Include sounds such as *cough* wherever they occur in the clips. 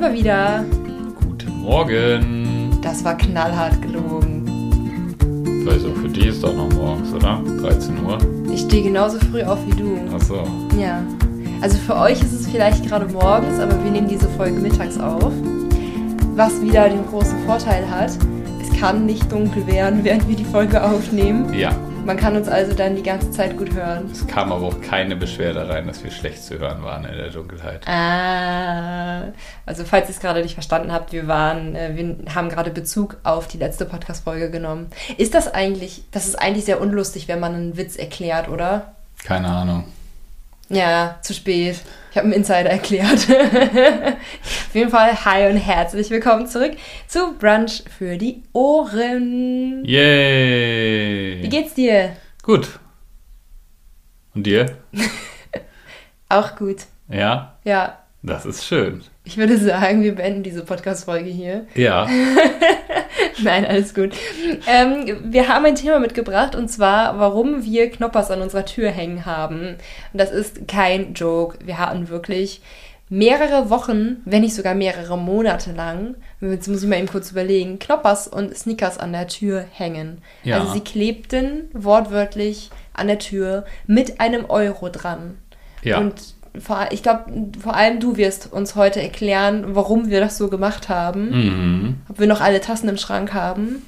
sind wir wieder. Guten Morgen. Das war knallhart gelogen. Weil so für die ist doch noch morgens, oder? 13 Uhr. Ich stehe genauso früh auf wie du. Ach so. Ja. Also für euch ist es vielleicht gerade morgens, aber wir nehmen diese Folge mittags auf. Was wieder den großen Vorteil hat, es kann nicht dunkel werden, *laughs* während wir die Folge aufnehmen. Ja. Man kann uns also dann die ganze Zeit gut hören. Es kam aber auch keine Beschwerde rein, dass wir schlecht zu hören waren in der Dunkelheit. Ah, also falls ihr es gerade nicht verstanden habt, wir waren, äh, wir haben gerade Bezug auf die letzte Podcast-Folge genommen. Ist das eigentlich, das ist eigentlich sehr unlustig, wenn man einen Witz erklärt, oder? Keine Ahnung. Ja, zu spät. Ich habe einen Insider erklärt. *laughs* Auf jeden Fall, hi und herzlich willkommen zurück zu Brunch für die Ohren. Yay! Wie geht's dir? Gut. Und dir? *laughs* Auch gut. Ja? Ja, Das ist schön. ich würde sagen, wir beenden diese Podcast-Folge hier. Ja. *laughs* *laughs* Nein, alles gut. Ähm, wir haben ein Thema mitgebracht und zwar, warum wir Knoppers an unserer Tür hängen haben. Und das ist kein Joke. Wir hatten wirklich mehrere Wochen, wenn nicht sogar mehrere Monate lang, jetzt muss ich mal eben kurz überlegen, Knoppers und Sneakers an der Tür hängen. Ja. Also sie klebten wortwörtlich an der Tür mit einem Euro dran. Ja. Und ich glaube, vor allem du wirst uns heute erklären, warum wir das so gemacht haben. Mhm. Ob wir noch alle Tassen im Schrank haben.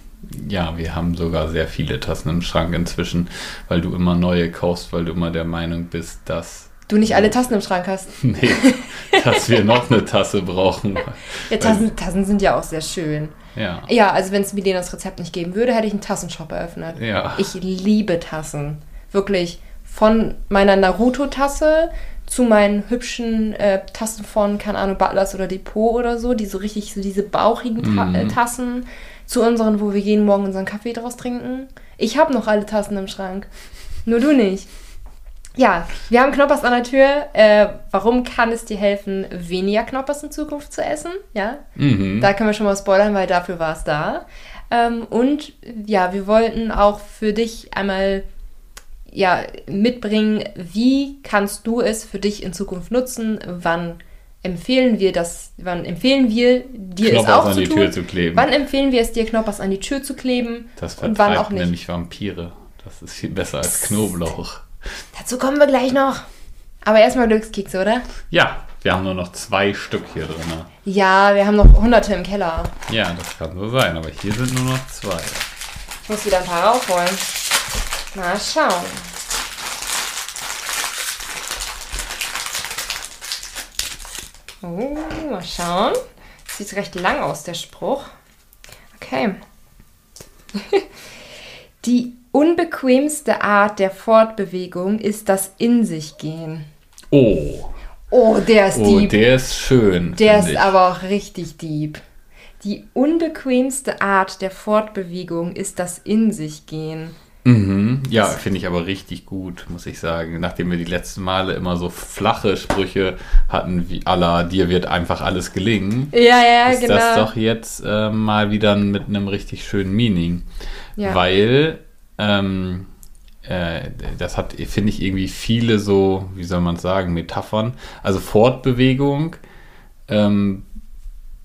Ja, wir haben sogar sehr viele Tassen im Schrank inzwischen, weil du immer neue kaufst, weil du immer der Meinung bist, dass. Du nicht alle Tassen im Schrank hast. *laughs* Nee, dass wir noch eine Tasse brauchen. Ja, Tassen, Tassen sind ja auch sehr schön. Ja. Ja, also wenn es das Rezept nicht geben würde, hätte ich einen Tassenshop eröffnet. Ja. Ich liebe Tassen. Wirklich. Von meiner Naruto-Tasse zu meinen hübschen äh, Tassen von, keine Ahnung, Butlers oder Depot oder so, die so richtig, so diese bauchigen Ta Mhm. äh, Tassen, zu unseren, wo wir jeden Morgen unseren Kaffee draus trinken. Ich habe noch alle Tassen im Schrank. Nur du nicht. Ja, wir haben Knoppers an der Tür. Äh, warum kann es dir helfen, weniger Knoppers in Zukunft zu essen? Ja, Mhm. da können wir schon mal spoilern, weil dafür war es da. Ähm, und ja, wir wollten auch für dich einmal ja, mitbringen, wie kannst du es für dich in Zukunft nutzen? Wann empfehlen wir das, wann empfehlen wir dir Knoppers es auch an zu die tun? Tür zu kleben. Wann empfehlen wir es dir, Knoppers an die Tür zu kleben? Das und wann auch nicht? nämlich Vampire. Das ist viel besser als Knoblauch. Dazu kommen wir gleich noch. Aber erstmal Glückskekse, oder? Ja, wir haben nur noch zwei Stück hier drin. Ja, wir haben noch hunderte im Keller. Ja, das kann so sein, aber hier sind nur noch zwei. Ich muss wieder ein paar rausholen. Mal schauen. Oh, mal schauen. Sieht recht lang aus, der Spruch. Okay. *laughs* Die unbequemste Art der Fortbewegung ist das In sich gehen. Oh, Oh, der ist oh deep. der ist schön. Der ist ich. aber auch richtig deep. Die unbequemste Art der Fortbewegung ist das In sich gehen. Mhm. Ja, finde ich aber richtig gut, muss ich sagen. Nachdem wir die letzten Male immer so flache Sprüche hatten, wie Allah, dir wird einfach alles gelingen, Ja, ja, ist genau. das doch jetzt äh, mal wieder mit einem richtig schönen Meaning. Ja. Weil ähm, äh, das hat, finde ich, irgendwie viele so, wie soll man sagen, Metaphern. Also Fortbewegung ähm,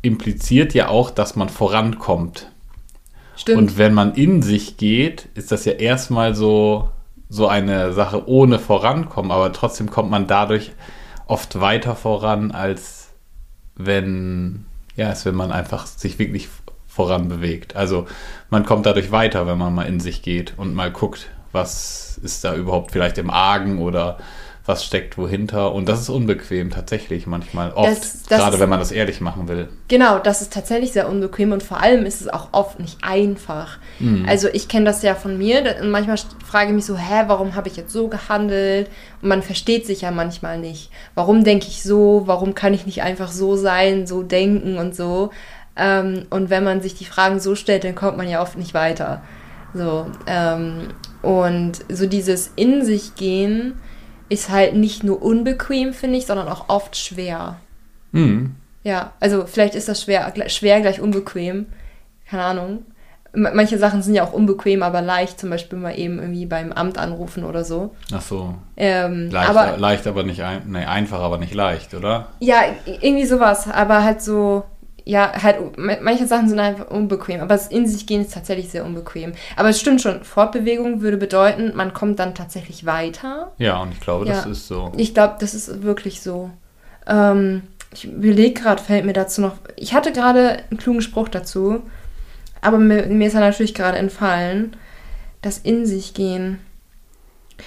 impliziert ja auch, dass man vorankommt. Stimmt. Und wenn man in sich geht, ist das ja erstmal so, so eine Sache ohne Vorankommen, aber trotzdem kommt man dadurch oft weiter voran, als wenn, ja, als wenn man einfach sich wirklich voran bewegt. Also man kommt dadurch weiter, wenn man mal in sich geht und mal guckt, was ist da überhaupt vielleicht im Argen oder was steckt wohinter. Und das ist unbequem tatsächlich manchmal, oft, Das- das gerade ist- wenn man das ehrlich machen will. Genau, das ist tatsächlich sehr unbequem und vor allem ist es auch oft nicht einfach. Also ich kenne das ja von mir und manchmal frage ich mich so, hä, warum habe ich jetzt so gehandelt? Und man versteht sich ja manchmal nicht. Warum denke ich so? Warum kann ich nicht einfach so sein, so denken und so? Ähm, und wenn man sich die Fragen so stellt, dann kommt man ja oft nicht weiter. So, ähm, und so dieses in sich gehen ist halt nicht nur unbequem, finde ich, sondern auch oft schwer. Mhm. Ja, also vielleicht ist das schwer, schwer gleich unbequem. Keine Ahnung. ma- manche Sachen sind ja auch unbequem, aber leicht, zum Beispiel mal eben irgendwie beim Amt anrufen oder so. Ach so. Ähm, Leicht aber aber, leicht, aber nicht ein, nee, einfach, aber nicht leicht, oder? ja, irgendwie sowas, aber halt so, ja, halt, ma- manche Sachen sind einfach unbequem, aber das in sich gehen ist tatsächlich sehr unbequem. Aber es stimmt schon, Fortbewegung würde bedeuten, man kommt dann tatsächlich weiter. Ja, und ich glaube, das Ja. ist so. Ich glaube, das ist wirklich so. Ähm, ich überlege gerade, fällt mir dazu noch. Ich hatte gerade einen klugen Spruch dazu, aber mir, mir ist er natürlich gerade entfallen. Das in sich gehen.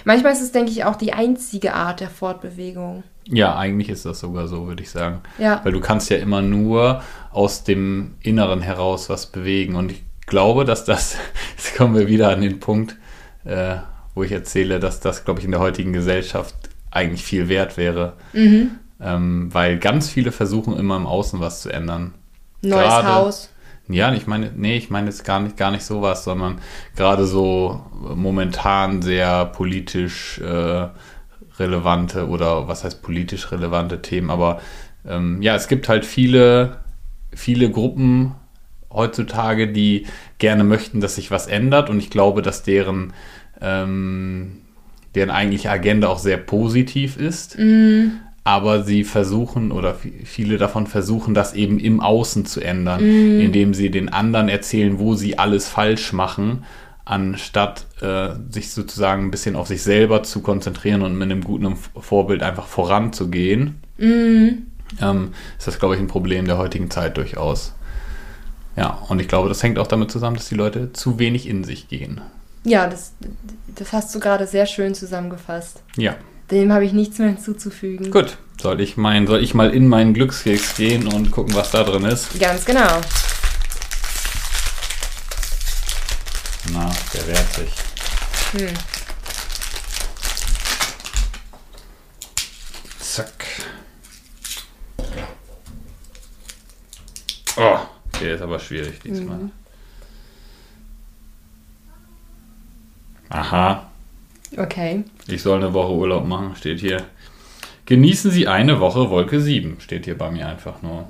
Manchmal ist es, denke ich, auch die einzige Art der Fortbewegung. Ja, eigentlich ist das sogar so, würde ich sagen. Ja. Weil du kannst ja immer nur aus dem Inneren heraus was bewegen. Und ich glaube, dass das, *laughs* jetzt kommen wir wieder an den Punkt, äh, wo ich erzähle, dass das, glaube ich, in der heutigen Gesellschaft eigentlich viel wert wäre. Mhm. Ähm, weil ganz viele versuchen immer im Außen was zu ändern. Neues Gerade- Haus. Ja, ich meine, nee, ich meine jetzt gar nicht, gar nicht sowas, sondern gerade so momentan sehr politisch äh, relevante oder was heißt politisch relevante Themen. Aber ähm, ja, es gibt halt viele, viele Gruppen heutzutage, die gerne möchten, dass sich was ändert. Und ich glaube, dass deren, ähm, deren eigentliche Agenda auch sehr positiv ist. Aber sie versuchen oder vi- viele davon versuchen, das eben im Außen zu ändern, indem sie den anderen erzählen, wo sie alles falsch machen, anstatt äh, sich sozusagen ein bisschen auf sich selber zu konzentrieren und mit einem guten Vorbild einfach voranzugehen. Ähm, ist das, glaube ich, ein Problem der heutigen Zeit durchaus. Ja, und ich glaube, das hängt auch damit zusammen, dass die Leute zu wenig in sich gehen. Ja, das, das hast du gerade sehr schön zusammengefasst. Ja, Dem habe ich nichts mehr hinzuzufügen. gut. Soll ich, mein, soll ich mal in meinen Glückskeks gehen und gucken, was da drin ist? Ganz genau. Na, der wehrt sich. Hm. Zack. Oh, der ist aber schwierig diesmal. Mhm. Aha, Okay. ich soll eine Woche Urlaub machen, steht hier. Genießen Sie eine Woche Wolke 7, steht hier bei mir einfach nur.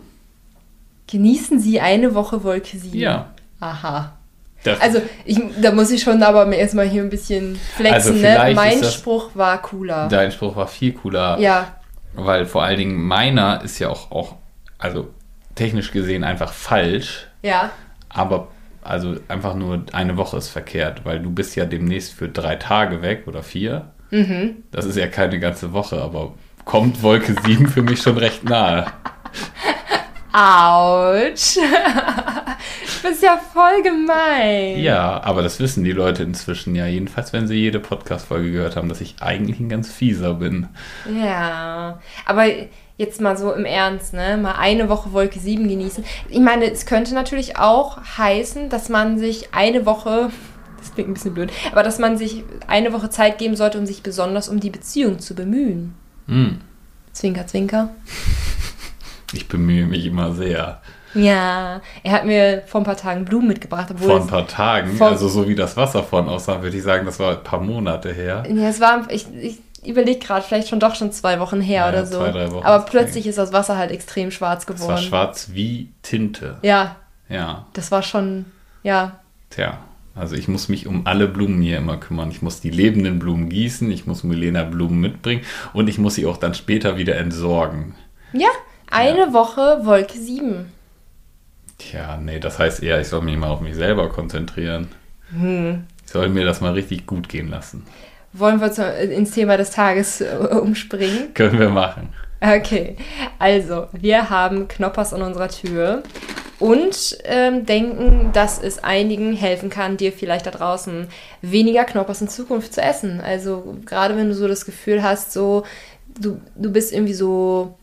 Genießen Sie eine Woche Wolke 7. Ja. Aha. Das, Also, ich, da muss ich schon aber erstmal hier ein bisschen flexen, Also ne? Mein das- Spruch war cooler. dein Spruch war viel cooler, Ja, weil vor allen Dingen meiner ist ja auch, auch, also technisch gesehen einfach falsch. ja. Aber also einfach nur eine Woche ist verkehrt, weil du bist ja demnächst für drei Tage weg oder vier. Mhm. Das ist ja keine ganze Woche, aber kommt Wolke 7 für mich schon recht nahe. Autsch. *laughs* *laughs* du bist ja voll gemein. Ja, aber das wissen die Leute inzwischen ja. Jedenfalls, wenn sie jede Podcast-Folge gehört haben, dass ich eigentlich ein ganz fieser bin. Ja, aber jetzt mal so im Ernst, ne? Mal eine Woche Wolke 7 genießen. Ich meine, es könnte natürlich auch heißen, dass man sich eine Woche, das klingt ein bisschen blöd, aber dass man sich eine Woche Zeit geben sollte, um sich besonders um die Beziehung zu bemühen. Hm, Zwinker, zwinker. ich bemühe mich immer sehr. Ja, er hat mir vor ein paar Tagen Blumen mitgebracht, obwohl Vor ein paar Tagen, also so wie das Wasser vorhin aussah, würde ich sagen, das war ein paar Monate her. ja, es war, ich, ich überlege gerade, vielleicht schon doch schon zwei Wochen her Ja, oder ja, so. zwei, drei Wochen aber plötzlich ist das Wasser halt extrem schwarz Es war geworden. schwarz wie Tinte. Ja, Ja, das war schon, ja, tja. Also ich muss mich um alle Blumen hier immer kümmern. Ich muss die lebenden Blumen gießen, ich muss Milena Blumen mitbringen und ich muss sie auch dann später wieder entsorgen. Ja, eine Woche Wolke 7. Tja, nee, das heißt eher, ich soll mich mal auf mich selber konzentrieren. Hm. Ich soll mir das mal richtig gut gehen lassen. Wollen wir ins Thema des Tages äh, umspringen? *laughs* Können wir machen. Okay, also wir haben Knoppers an unserer Tür und ähm, denken, dass es einigen helfen kann, dir vielleicht da draußen weniger Knoppers in Zukunft zu essen. Also gerade wenn du so das Gefühl hast, so du, du bist irgendwie so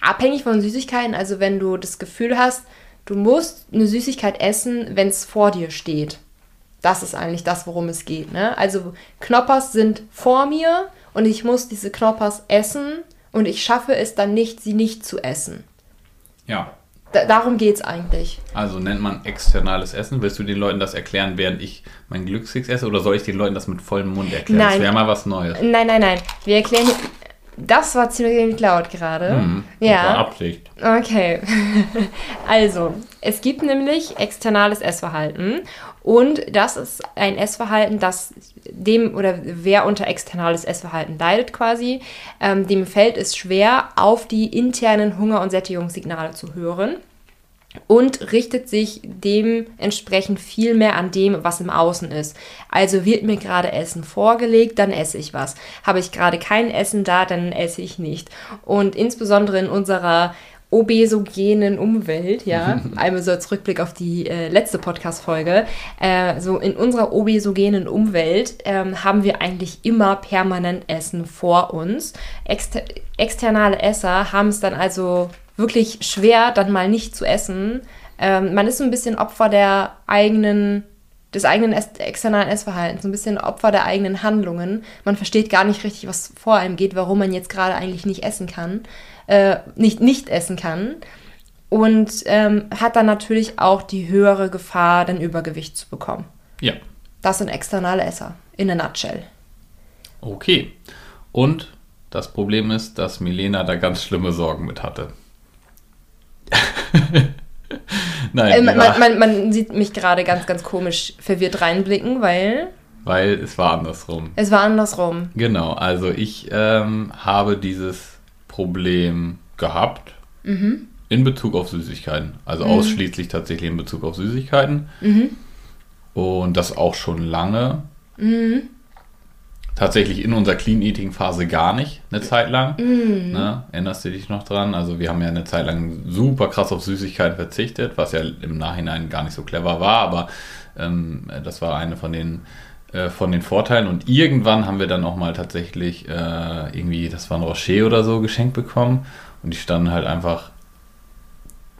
abhängig von Süßigkeiten, also wenn du das Gefühl hast, du musst eine Süßigkeit essen, wenn es vor dir steht. Das ist eigentlich das, worum es geht. Ne? Also Knoppers sind vor mir und ich muss diese Knoppers essen und ich schaffe es dann nicht, sie nicht zu essen. Ja, Da, darum geht es eigentlich. also nennt man externales Essen. Willst du den Leuten das erklären, während ich mein Glückskeks esse? Oder soll ich den Leuten das mit vollem Mund erklären? Das Nein. wäre mal was Neues. Nein, nein, nein. Wir erklären. Das war ziemlich laut gerade. Hm, Das war ja. Absicht. Okay. *laughs* also, es gibt nämlich externales Essverhalten Und das ist ein Essverhalten, das dem oder wer unter externales Essverhalten leidet quasi, ähm, dem fällt es schwer, auf die internen Hunger- und Sättigungssignale zu hören und richtet sich dementsprechend viel mehr an dem, was im Außen ist. Also wird mir gerade Essen vorgelegt, dann esse ich was. Habe ich gerade kein Essen da, dann esse ich nicht. Und insbesondere in unserer obesogenen Umwelt, ja, *laughs* einmal so als Rückblick auf die äh, letzte Podcast-Folge, äh, so in unserer obesogenen Umwelt ähm, haben wir eigentlich immer permanent Essen vor uns. Exter externe Esser haben es dann also wirklich schwer, dann mal nicht zu essen. Ähm, man ist so ein bisschen Opfer der eigenen, des eigenen externen Essverhaltens, ein bisschen Opfer der eigenen Handlungen. Man versteht gar nicht richtig, was vor einem geht, warum man jetzt gerade eigentlich nicht essen kann äh, nicht, nicht essen kann. Und ähm, hat dann natürlich auch die höhere Gefahr, dann Übergewicht zu bekommen. Ja. Das sind externe Esser, in a nutshell. Okay. Und das Problem ist, dass Milena da ganz schlimme Sorgen mit hatte. *laughs* Nein, äh, man, man, man, sieht mich gerade ganz, ganz komisch verwirrt reinblicken, weil. Weil es war andersrum. Es war andersrum. Genau, also ich ähm, habe dieses Problem gehabt mhm. in Bezug auf Süßigkeiten. Also mhm. ausschließlich tatsächlich in Bezug auf Süßigkeiten. Mhm. Und das auch schon lange. Tatsächlich in unserer Clean Eating Phase gar nicht, eine Zeit lang. Mhm. Ne? Erinnerst du dich noch dran? Also wir haben ja eine Zeit lang super krass auf Süßigkeiten verzichtet, was ja im Nachhinein gar nicht so clever war, aber ähm, das war eine von den äh, von den Vorteilen. Und irgendwann haben wir dann auch mal tatsächlich äh, irgendwie, das war ein Rocher oder so, geschenkt bekommen. Und die standen halt einfach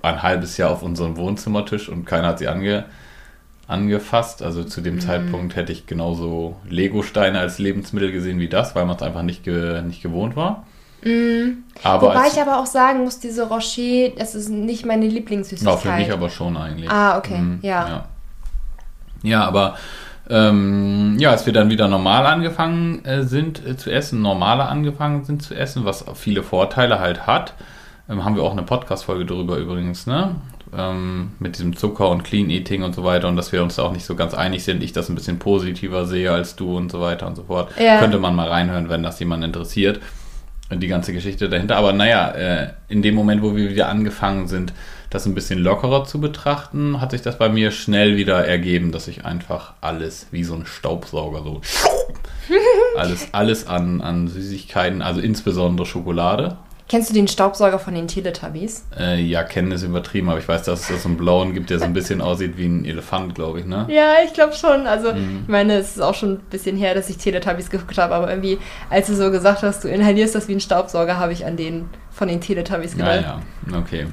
ein halbes Jahr auf unserem Wohnzimmertisch und keiner hat sie ange, angefasst. Also zu dem mhm. Zeitpunkt hätte ich genauso Lego-Steine als Lebensmittel gesehen wie das, weil man es einfach nicht, ge, nicht gewohnt war. Mhm. Aber Wobei ich aber auch sagen muss, diese Rocher, das ist nicht meine Lieblingssüßigkeit. Ja, für mich aber schon eigentlich. Ah, okay, mhm, ja. ja. Ja, aber ähm, ja, als wir dann wieder normal angefangen äh, sind äh, zu essen, normaler angefangen sind zu essen, was viele Vorteile halt hat, ähm, haben wir auch eine Podcast-Folge darüber übrigens, ne? Ähm, mit diesem Zucker und Clean Eating und so weiter und dass wir uns da auch nicht so ganz einig sind, ich das ein bisschen positiver sehe als du und so weiter und so fort. Ja. Könnte man mal reinhören, wenn das jemand interessiert, die ganze Geschichte dahinter. Aber naja, äh, in dem Moment, wo wir wieder angefangen sind, das ein bisschen lockerer zu betrachten, hat sich das bei mir schnell wieder ergeben, dass ich einfach alles wie so ein Staubsauger so *laughs* alles, alles an, an Süßigkeiten, also insbesondere Schokolade. Kennst du den Staubsauger von den Teletubbies? Äh, ja, kennen ist übertrieben, aber ich weiß, dass es so einen blauen gibt, der so ein bisschen aussieht wie ein Elefant, glaube ich, ne? Ja, ich glaube schon. Also, mhm. ich meine, es ist auch schon ein bisschen her, dass ich Teletubbies geguckt habe, aber irgendwie, als du so gesagt hast, du inhalierst das wie ein Staubsauger, habe ich an den von den Teletubbies gedacht. Ja, ja, okay.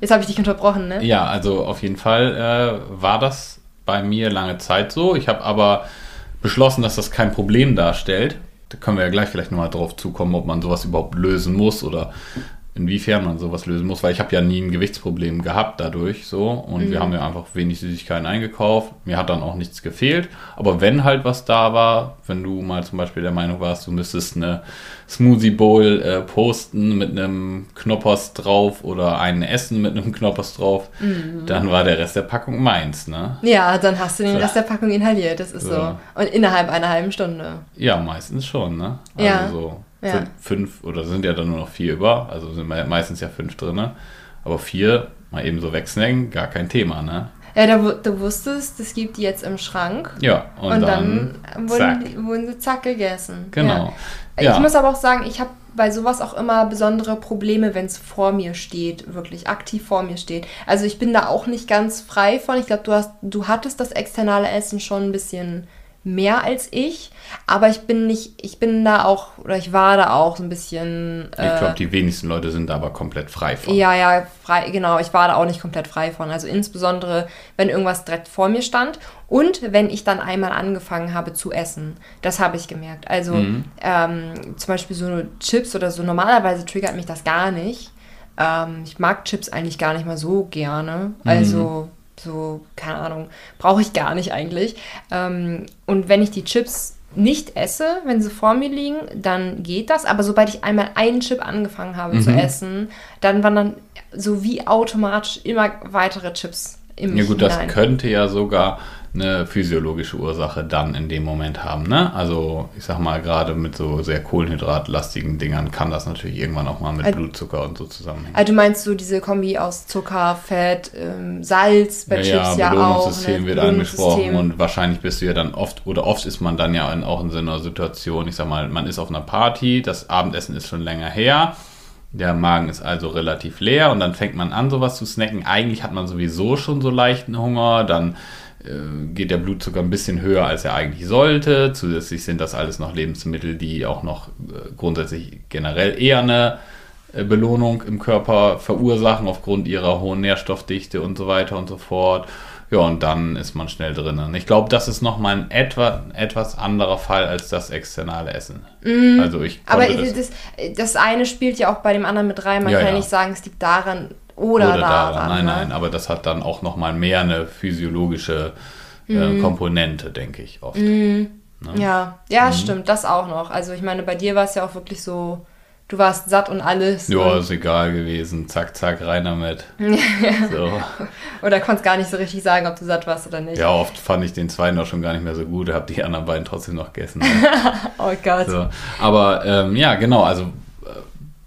Jetzt habe ich dich unterbrochen, ne? Ja, also auf jeden Fall äh, war das bei mir lange Zeit so. Ich habe aber beschlossen, dass das kein Problem darstellt. Da können wir ja gleich vielleicht nochmal drauf zukommen, ob man sowas überhaupt lösen muss oder inwiefern man sowas lösen muss, weil ich habe ja nie ein Gewichtsproblem gehabt dadurch so und mhm. wir haben ja einfach wenig Süßigkeiten eingekauft. Mir hat dann auch nichts gefehlt. Aber wenn halt was da war, wenn du mal zum Beispiel der Meinung warst, du müsstest eine Smoothie Bowl äh, posten mit einem Knoppers drauf oder ein Essen mit einem Knoppers drauf, mhm. dann war der Rest der Packung meins, ne? Ja, dann hast du den Rest der Packung inhaliert, das ist so. so. Und innerhalb einer halben Stunde. Ja, meistens schon, ne? Also ja. so ja. fünf oder sind ja dann nur noch vier über, also sind meistens ja fünf drin. Ne? Aber vier mal eben so wegsnacken, gar kein Thema, ne? Ja, da, du wusstest, es gibt die jetzt im Schrank. Ja, und, und dann, dann wurden, die, wurden, sie zack gegessen. Genau. Ja. Ja. Ich muss aber auch sagen, ich habe bei sowas auch immer besondere Probleme, wenn es vor mir steht, wirklich aktiv vor mir steht. Also ich bin da auch nicht ganz frei von. Ich glaube, du hast, du hattest das externe Essen schon ein bisschen mehr als ich, aber ich bin nicht, ich bin da auch, oder ich war da auch so ein bisschen. Äh, ich glaube, die wenigsten Leute sind da aber komplett frei von. Ja, ja, frei, genau, ich war da auch nicht komplett frei von. Also insbesondere, wenn irgendwas direkt vor mir stand und wenn ich dann einmal angefangen habe zu essen. Das habe ich gemerkt. Also mhm. ähm, zum Beispiel so Chips oder so, normalerweise triggert mich das gar nicht. Ähm, ich mag Chips eigentlich gar nicht mal so gerne. Also. Mhm so, keine Ahnung, brauche ich gar nicht eigentlich. Ähm, und wenn ich die Chips nicht esse, wenn sie vor mir liegen, dann geht das. Aber sobald ich einmal einen Chip angefangen habe mhm. zu essen, dann waren dann so wie automatisch immer weitere Chips im Ja gut, das hinein. könnte ja sogar eine physiologische Ursache dann in dem Moment haben. Ne? Also ich sag mal, gerade mit so sehr kohlenhydratlastigen Dingern kann das natürlich irgendwann auch mal mit Also- Blutzucker und so zusammenhängen. Also du meinst so diese Kombi aus Zucker, Fett, ähm, Salz bei Chips ja, auch. Belohnungssystem ne? wird angesprochen und wahrscheinlich bist du ja dann oft, oder oft ist man dann ja in, auch in so einer Situation, ich sag mal, man ist auf einer Party, das Abendessen ist schon länger her, der Magen ist also relativ leer und dann fängt man an, sowas zu snacken. Eigentlich hat man sowieso schon so leichten Hunger, dann geht der Blutzucker ein bisschen höher, als er eigentlich sollte. Zusätzlich sind das alles noch Lebensmittel, die auch noch äh, grundsätzlich generell eher eine äh, Belohnung im Körper verursachen aufgrund ihrer hohen Nährstoffdichte und so weiter und so fort. Ja, und dann ist man schnell drin. Und ich glaube, das ist nochmal ein etwa, etwas anderer Fall als das externe Essen. Also ich. Aber konnte das, das eine spielt ja auch bei dem anderen mit rein. Man Ja, kann ja. nicht sagen, es liegt daran oder, oder daran. daran. Nein, ne? nein, aber das hat dann auch nochmal mehr eine physiologische Mhm. äh, Komponente, denke ich oft. Ja, Mhm. ja, stimmt, das auch noch. Also ich meine, bei dir war es ja auch wirklich so, du warst satt und alles. Ja, ist egal gewesen. Zack, zack, rein damit. *laughs* so. oder konntest gar nicht so richtig sagen, ob du satt warst oder nicht. Ja, oft fand ich den zweiten auch schon gar nicht mehr so gut, habe die anderen beiden trotzdem noch gegessen. *laughs* Oh Gott. So. Aber ähm, ja, genau, also äh,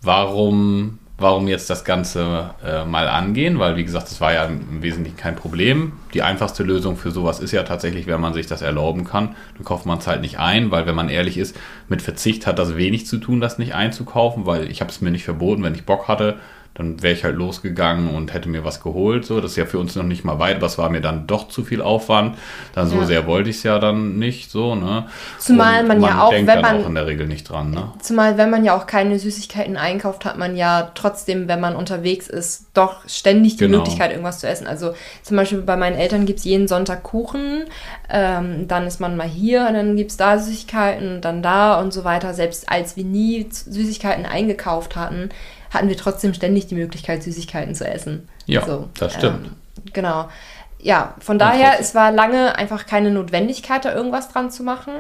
warum, warum jetzt das Ganze äh, mal angehen? Weil, wie gesagt, das war ja im Wesentlichen kein Problem. Die einfachste Lösung für sowas ist ja tatsächlich, wenn man sich das erlauben kann, dann kauft man es halt nicht ein, weil wenn man ehrlich ist, mit Verzicht hat das wenig zu tun, das nicht einzukaufen, weil ich habe es mir nicht verboten, wenn ich Bock hatte, dann wäre ich halt losgegangen und hätte mir was geholt. So, das ist ja für uns noch nicht mal weit, es war mir dann doch zu viel Aufwand. Dann so Ja. sehr wollte ich es ja dann nicht, so, ne? Zumal Und man ja auch, wenn man- auch in der Regel nicht dran, ne? Zumal, wenn man ja auch keine Süßigkeiten einkauft, hat man ja trotzdem, wenn man unterwegs ist, doch ständig die Genau. Möglichkeit, irgendwas zu essen. Also zum Beispiel bei meinen Eltern gibt es jeden Sonntag Kuchen, ähm, dann ist man mal hier und dann gibt es da Süßigkeiten, dann da und so weiter. Selbst als wir nie Süßigkeiten eingekauft hatten, hatten wir trotzdem ständig die Möglichkeit, Süßigkeiten zu essen. Ja, das stimmt. Ähm, genau. Ja, von daher, es war lange einfach keine Notwendigkeit, da irgendwas dran zu machen.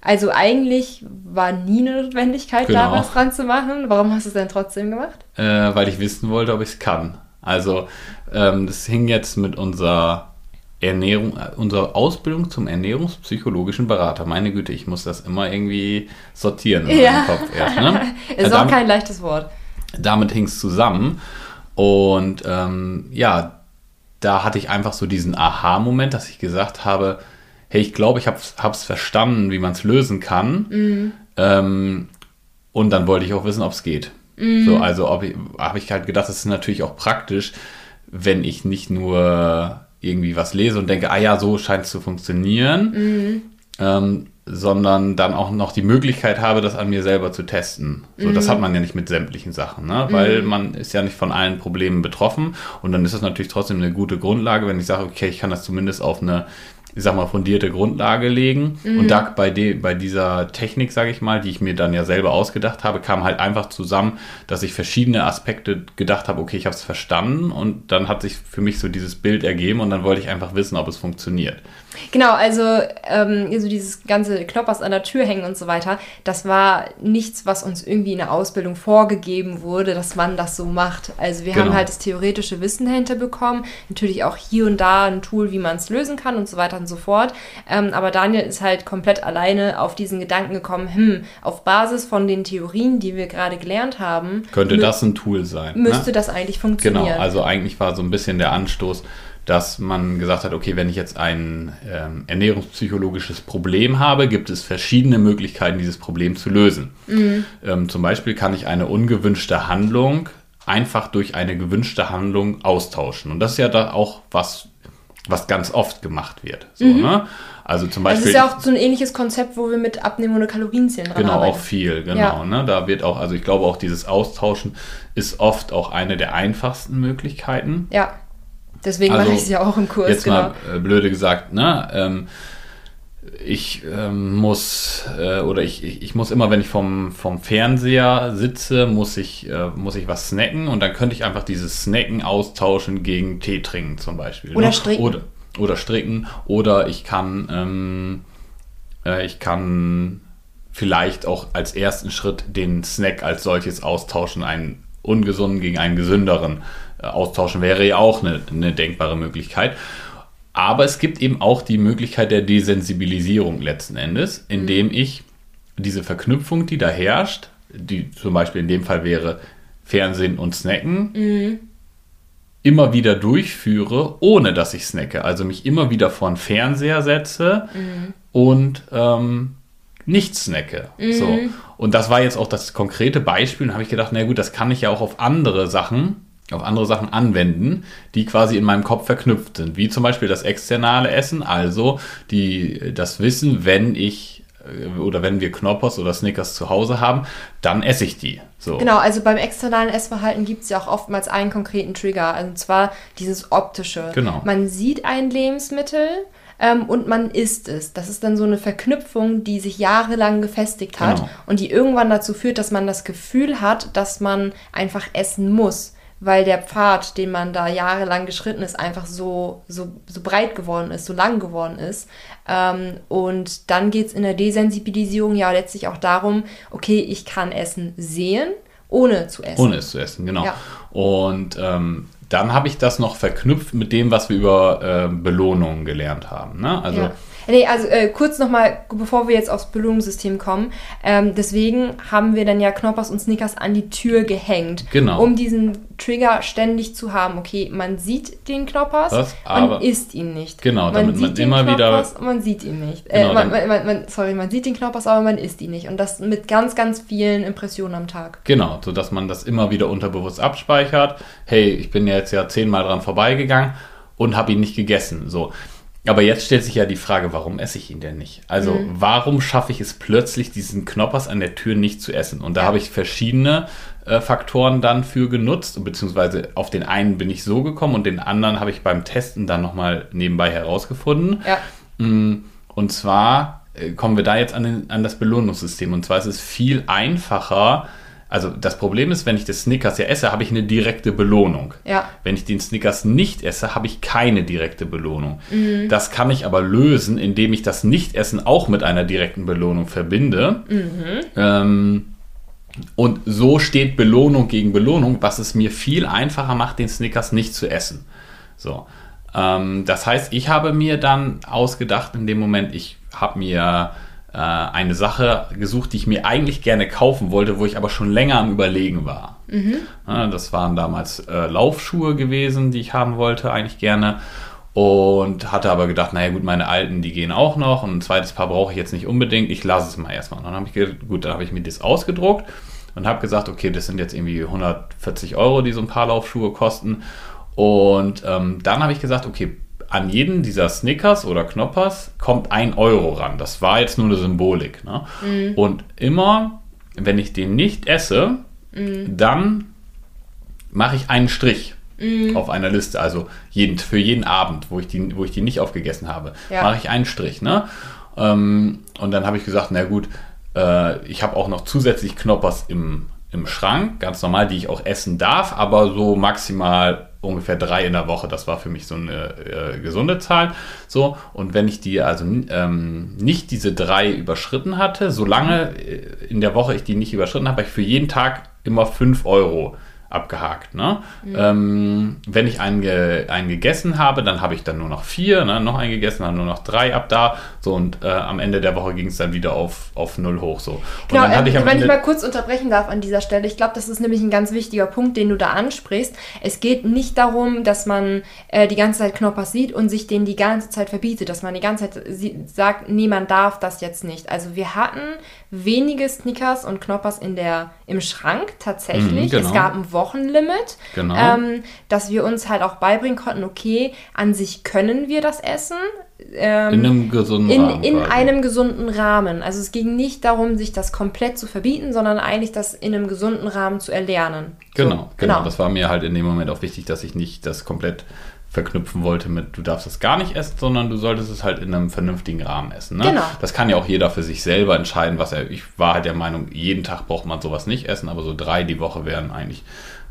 Also eigentlich war nie eine Notwendigkeit, da Genau. was dran zu machen. Warum hast du es denn trotzdem gemacht? Äh, weil ich wissen wollte, ob ich es kann. Also, ähm, das hing jetzt mit unserer Ernährung, äh, unserer Ausbildung zum ernährungspsychologischen Berater. Meine Güte, ich muss das immer irgendwie sortieren in Ja. meinem Kopf erst. Ne? *laughs* Ist Äh, auch damit- kein leichtes Wort. Damit hing es zusammen. Und ähm, ja, da hatte ich einfach so diesen Aha-Moment, dass ich gesagt habe, hey, ich glaube, ich habe es verstanden, wie man es lösen kann. Ähm, und dann wollte ich auch wissen, ob es geht. So, also habe ich halt gedacht, das ist natürlich auch praktisch, wenn ich nicht nur irgendwie was lese und denke, ah ja, so scheint es zu funktionieren, ähm, sondern dann auch noch die Möglichkeit habe, das an mir selber zu testen. So, das hat man ja nicht mit sämtlichen Sachen, ne? weil man ist ja nicht von allen Problemen betroffen und dann ist das natürlich trotzdem eine gute Grundlage, wenn ich sage, okay, ich kann das zumindest auf eine ich sag mal, fundierte Grundlage legen. Und da bei, de, bei dieser Technik, sage ich mal, die ich mir dann ja selber ausgedacht habe, kam halt einfach zusammen, dass ich verschiedene Aspekte gedacht habe, okay, ich habe es verstanden und dann hat sich für mich so dieses Bild ergeben und dann wollte ich einfach wissen, ob es funktioniert. Genau, also ähm, so dieses ganze Knoppers an der Tür hängen und so weiter, das war nichts, was uns irgendwie in der Ausbildung vorgegeben wurde, dass man das so macht. Also wir haben Genau. halt das theoretische Wissen dahinter bekommen, natürlich auch hier und da ein Tool, wie man es lösen kann und so weiter und so fort. Ähm, aber Daniel ist halt komplett alleine auf diesen Gedanken gekommen, hm, auf Basis von den Theorien, die wir gerade gelernt haben, Könnte das ein Tool sein? müsste ne? das eigentlich funktionieren. Genau, also eigentlich war so ein bisschen der Anstoß, dass man gesagt hat, okay, wenn ich jetzt ein ähm, ernährungspsychologisches Problem habe, gibt es verschiedene Möglichkeiten, dieses Problem zu lösen. Ähm, zum Beispiel kann ich eine ungewünschte Handlung einfach durch eine gewünschte Handlung austauschen. Und das ist ja da auch was, was ganz oft gemacht wird. So, ne? Also zum das Beispiel. ist ja auch so ein ähnliches Konzept, wo wir mit Abnehmen ohne Kalorienzählen Genau, arbeiten. auch viel, genau. Ja. Ne? Da wird auch, also ich glaube auch dieses Austauschen ist oft auch eine der einfachsten Möglichkeiten. Ja, deswegen Also, mache ich es ja auch im Kurs, Jetzt genau. mal äh, blöde gesagt, ne? Ähm, ich ähm, muss äh, oder ich, ich, ich muss immer, wenn ich vom, vom Fernseher sitze, muss ich, äh, muss ich was snacken und dann könnte ich einfach dieses Snacken austauschen gegen Tee trinken zum Beispiel. Oder ne? stricken. Oder, oder stricken. Oder ich kann, ähm, äh, ich kann vielleicht auch als ersten Schritt den Snack als solches austauschen, einen ungesunden gegen einen gesünderen austauschen, wäre ja auch eine, eine denkbare Möglichkeit. Aber es gibt eben auch die Möglichkeit der Desensibilisierung letzten Endes, indem ich diese Verknüpfung, die da herrscht, die zum Beispiel in dem Fall wäre Fernsehen und Snacken, Mhm. immer wieder durchführe, ohne dass ich snacke. Also mich immer wieder vor den Fernseher setze Mhm. und ähm, nicht snacke. So. Und das war jetzt auch das konkrete Beispiel. Und habe ich gedacht, na gut, das kann ich ja auch auf andere Sachen, auf andere Sachen anwenden, die quasi in meinem Kopf verknüpft sind. Wie zum Beispiel das externe Essen, also die, das Wissen, wenn ich äh, oder wenn wir Knoppers oder Snickers zu Hause haben, dann esse ich die. So. Genau, also beim externalen Essverhalten gibt es ja auch oftmals einen konkreten Trigger, also und zwar dieses optische. Genau. Man sieht ein Lebensmittel ähm, und man isst es. Das ist dann so eine Verknüpfung, die sich jahrelang gefestigt hat Genau. und die irgendwann dazu führt, dass man das Gefühl hat, dass man einfach essen muss. Weil der Pfad, den man da jahrelang geschritten ist, einfach so, so, so breit geworden ist, so lang geworden ist. Ähm, und dann geht es in der Desensibilisierung ja letztlich auch darum, okay, ich kann Essen sehen, ohne zu essen. Ohne es zu essen, genau. Ja. Und ähm, dann habe ich das noch verknüpft mit dem, was wir über äh, Belohnungen gelernt haben. Ne? Also ja. Nee, also äh, kurz nochmal, bevor wir jetzt aufs Belohnungssystem kommen. Ähm, deswegen haben wir dann ja Knoppers und Snickers an die Tür gehängt. Genau. Um diesen Trigger ständig zu haben. Okay, man sieht den Knoppers, Das, man isst ihn nicht. Genau, damit man den immer wieder- Knoppers und man sieht ihn nicht. Genau, äh, man, dann- man, man, sorry, man sieht den Knoppers, aber man isst ihn nicht. Und das mit ganz, ganz vielen Impressionen am Tag. Genau, so dass man das immer wieder unterbewusst abspeichert. Hey, ich bin jetzt ja zehnmal dran vorbeigegangen und habe ihn nicht gegessen. So. Aber jetzt stellt sich ja die Frage, warum esse ich ihn denn nicht? Also, Mhm. warum schaffe ich es plötzlich, diesen Knoppers an der Tür nicht zu essen? Und da habe ich verschiedene äh, Faktoren dann für genutzt, beziehungsweise auf den einen bin ich so gekommen und den anderen habe ich beim Testen dann nochmal nebenbei herausgefunden. Ja. Mm, Und zwar äh, kommen wir da jetzt an, den, an das Belohnungssystem. Und zwar ist es viel einfacher. Also das Problem ist, wenn ich das Snickers ja esse, habe ich eine direkte Belohnung. Ja. Wenn ich den Snickers nicht esse, habe ich keine direkte Belohnung. Das kann ich aber lösen, indem ich das Nichtessen auch mit einer direkten Belohnung verbinde. Ähm, und so steht Belohnung gegen Belohnung, was es mir viel einfacher macht, den Snickers nicht zu essen. So. Ähm, das heißt, ich habe mir dann ausgedacht in dem Moment, ich habe mir äh, eine Sache gesucht, die ich mir eigentlich gerne kaufen wollte, wo ich aber schon länger am Überlegen war. Ja, das waren damals äh, Laufschuhe gewesen, die ich haben wollte, eigentlich gerne. Und hatte aber gedacht, naja gut, meine alten, die gehen auch noch. Und ein zweites Paar brauche ich jetzt nicht unbedingt. Ich lasse es mal erstmal. Und dann habe ich gedacht, gut, dann habe ich mir das ausgedruckt und habe gesagt, okay, das sind jetzt irgendwie 140 Euro, die so ein paar Laufschuhe kosten. Und ähm, dann habe ich gesagt, okay, an jeden dieser Snickers oder Knoppers kommt ein Euro ran. Das war jetzt nur eine Symbolik. Ne? Und immer, wenn ich den nicht esse, dann mache ich einen Strich auf einer Liste. Also jeden, für jeden Abend, wo ich die, wo ich die nicht aufgegessen habe, Ja. mache ich einen Strich. Ne? Ähm, und dann habe ich gesagt, na gut, äh, ich habe auch noch zusätzlich Knoppers im, im Schrank, ganz normal, die ich auch essen darf, aber so maximal ungefähr drei in der Woche. Das war für mich so eine äh, gesunde Zahl. So, und wenn ich die also ähm, nicht diese drei überschritten hatte, solange äh, in der Woche ich die nicht überschritten habe, habe ich für jeden Tag immer 5 Euro abgehakt. Ne? Ähm, wenn ich einen, ge einen gegessen habe, dann habe ich dann nur noch vier, ne? noch einen gegessen, dann nur noch drei ab da. So und äh, am Ende der Woche ging es dann wieder auf, auf null hoch. So. Und Genau, dann hatte ähm, ich am wenn Ende, ich mal kurz unterbrechen darf an dieser Stelle, ich glaube, das ist nämlich ein ganz wichtiger Punkt, den du da ansprichst. Es geht nicht darum, dass man äh, die ganze Zeit Knoppers sieht und sich den die ganze Zeit verbietet, dass man die ganze Zeit sagt, nee, man darf das jetzt nicht. Also wir hatten wenige Snickers und Knoppers in der, im Schrank tatsächlich. Mhm, genau. Es gab ein Wochenlimit, Genau. ähm, dass wir uns halt auch beibringen konnten, okay, an sich können wir das essen. Ähm, in einem gesunden in, Rahmen. in quasi. einem gesunden Rahmen. Also es ging nicht darum, sich das komplett zu verbieten, sondern eigentlich das in einem gesunden Rahmen zu erlernen. So, Genau, genau, Das war mir halt in dem Moment auch wichtig, dass ich nicht das komplett verknüpfen wollte mit, du darfst es gar nicht essen, sondern du solltest es halt in einem vernünftigen Rahmen essen. Ne? Genau. Das kann ja auch jeder für sich selber entscheiden, was er. Ich war halt der Meinung, jeden Tag braucht man sowas nicht essen, aber so drei die Woche wären eigentlich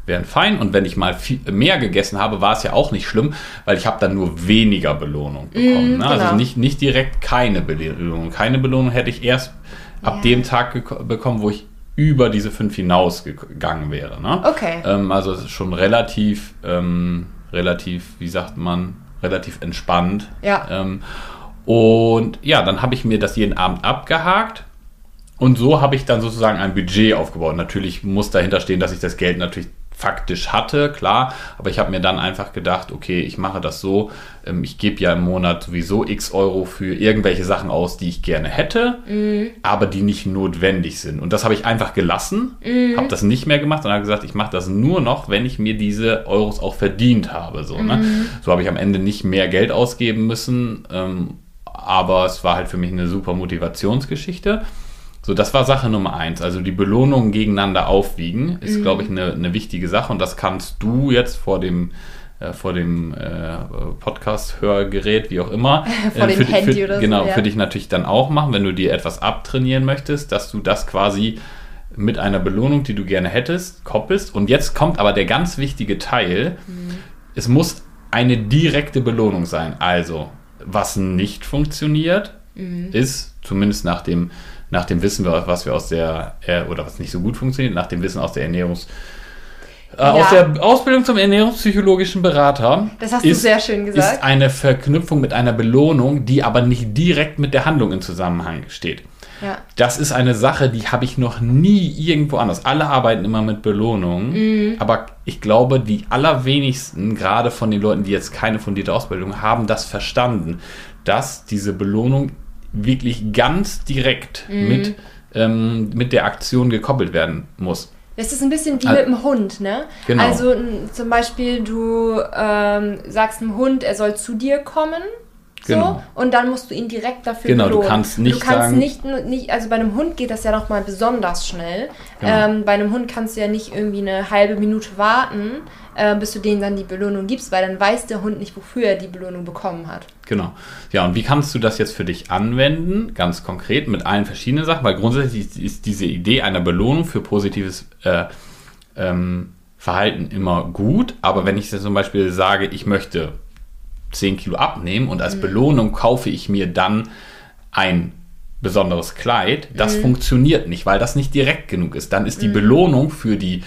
wären fein. Und wenn ich mal viel, mehr gegessen habe, war es ja auch nicht schlimm, weil ich habe dann nur weniger Belohnung bekommen. ne? Also genau. nicht, nicht direkt keine Belohnung. Keine Belohnung hätte ich erst ab Ja. dem Tag bekommen, wo ich über diese fünf hinausgegangen wäre. Ne? Okay. Ähm, also es ist schon relativ, ähm, relativ, wie sagt man, relativ entspannt. Ja. Ähm, und ja, dann habe ich mir das jeden Abend abgehakt. Und so habe ich dann sozusagen ein Budget aufgebaut. Natürlich muss dahinter stehen, dass ich das Geld natürlich faktisch hatte, klar. Aber ich habe mir dann einfach gedacht, okay, ich mache das so. Ähm, ich gebe ja im Monat sowieso x Euro für irgendwelche Sachen aus, die ich gerne hätte, aber die nicht notwendig sind. Und das habe ich einfach gelassen, habe das nicht mehr gemacht und habe gesagt, ich mache das nur noch, wenn ich mir diese Euros auch verdient habe. So, ne? so habe ich am Ende nicht mehr Geld ausgeben müssen. Ähm, aber es war halt für mich eine super Motivationsgeschichte. So, das war Sache Nummer eins. Also die Belohnungen gegeneinander aufwiegen, ist, glaube ich, eine, eine wichtige Sache. Und das kannst du jetzt vor dem, äh, vor dem äh, Podcast-Hörgerät, wie auch immer, *laughs* Vor äh, dem Handy für, oder so, Genau, ja. für dich natürlich dann auch machen, wenn du dir etwas abtrainieren möchtest, dass du das quasi mit einer Belohnung, die du gerne hättest, koppelst. Und jetzt kommt aber der ganz wichtige Teil. Es muss eine direkte Belohnung sein. Also, was nicht funktioniert, ist, zumindest nach dem, nach dem Wissen, was wir aus der, äh, oder was nicht so gut funktioniert, nach dem Wissen aus der Ernährungs- äh, Aus Ja. der Ausbildung zum ernährungspsychologischen Berater Das hast du sehr schön gesagt. ist eine Verknüpfung mit einer Belohnung, die aber nicht direkt mit der Handlung in Zusammenhang steht. Ja. Das ist eine Sache, die habe ich noch nie irgendwo anders. Alle arbeiten immer mit Belohnungen, aber ich glaube, die allerwenigsten, gerade von den Leuten, die jetzt keine fundierte Ausbildung haben, das verstanden, dass diese Belohnung wirklich ganz direkt mit, ähm, mit der Aktion gekoppelt werden muss. Das ist ein bisschen wie mit dem Hund, ne? Genau. Also zum Beispiel, du ähm, sagst einem Hund, er soll zu dir kommen. So, Genau. und dann musst du ihn direkt dafür Genau, du belohnen. kannst nicht du kannst sagen- nicht, nicht, also bei einem Hund geht das ja nochmal besonders schnell. Genau. Ähm, bei einem Hund kannst du ja nicht irgendwie eine halbe Minute warten, äh, bis du denen dann die Belohnung gibst, weil dann weiß der Hund nicht, wofür er die Belohnung bekommen hat. Genau. Ja, und wie kannst du das jetzt für dich anwenden? Ganz konkret mit allen verschiedenen Sachen, weil grundsätzlich ist diese Idee einer Belohnung für positives äh, ähm, Verhalten immer gut. Aber wenn ich jetzt zum Beispiel sage, ich möchte 10 Kilo abnehmen und als Belohnung kaufe ich mir dann ein besonderes Kleid, das funktioniert nicht, weil das nicht direkt genug ist. Dann ist die Belohnung für die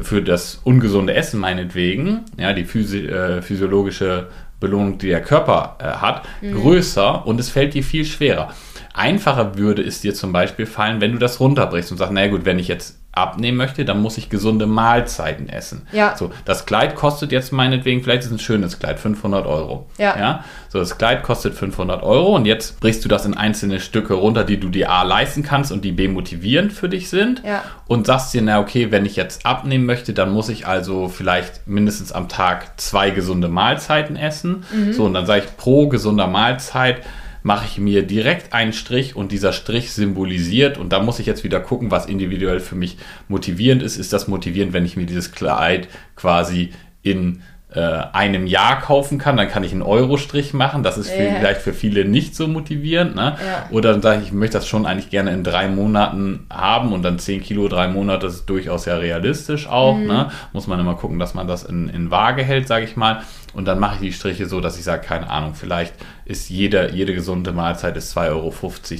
für das ungesunde Essen meinetwegen, ja, die physi äh, physiologische Belohnung, die der Körper äh, hat, größer und es fällt dir viel schwerer. Einfacher würde es dir zum Beispiel fallen, wenn du das runterbrichst und sagst, naja gut, wenn ich jetzt abnehmen möchte, dann muss ich gesunde Mahlzeiten essen. Ja. So, das Kleid kostet jetzt meinetwegen, vielleicht ist es ein schönes Kleid, 500 Euro. Ja. ja. So, das Kleid kostet 500 Euro und jetzt brichst du das in einzelne Stücke runter, die du dir A leisten kannst und die B motivierend für dich sind. Ja. Und sagst dir, na okay, wenn ich jetzt abnehmen möchte, dann muss ich also vielleicht mindestens am Tag zwei gesunde Mahlzeiten essen. So, und dann sage ich, pro gesunder Mahlzeit mache ich mir direkt einen Strich und dieser Strich symbolisiert und da muss ich jetzt wieder gucken, was individuell für mich motivierend ist. Ist das motivierend, wenn ich mir dieses Kleid quasi in äh, einem Jahr kaufen kann, dann kann ich einen Euro-Strich machen. Das ist für, Ja. vielleicht für viele nicht so motivierend. Ne? Ja. Oder dann sage ich, ich möchte das schon eigentlich gerne in drei Monaten haben und dann 10 Kilo, drei Monate, das ist durchaus ja realistisch auch. Ne? Muss man immer gucken, dass man das in, in Waage hält, sage ich mal. Und dann mache ich die Striche so, dass ich sage, keine Ahnung, vielleicht ist jede, jede gesunde Mahlzeit ist 2,50 Euro,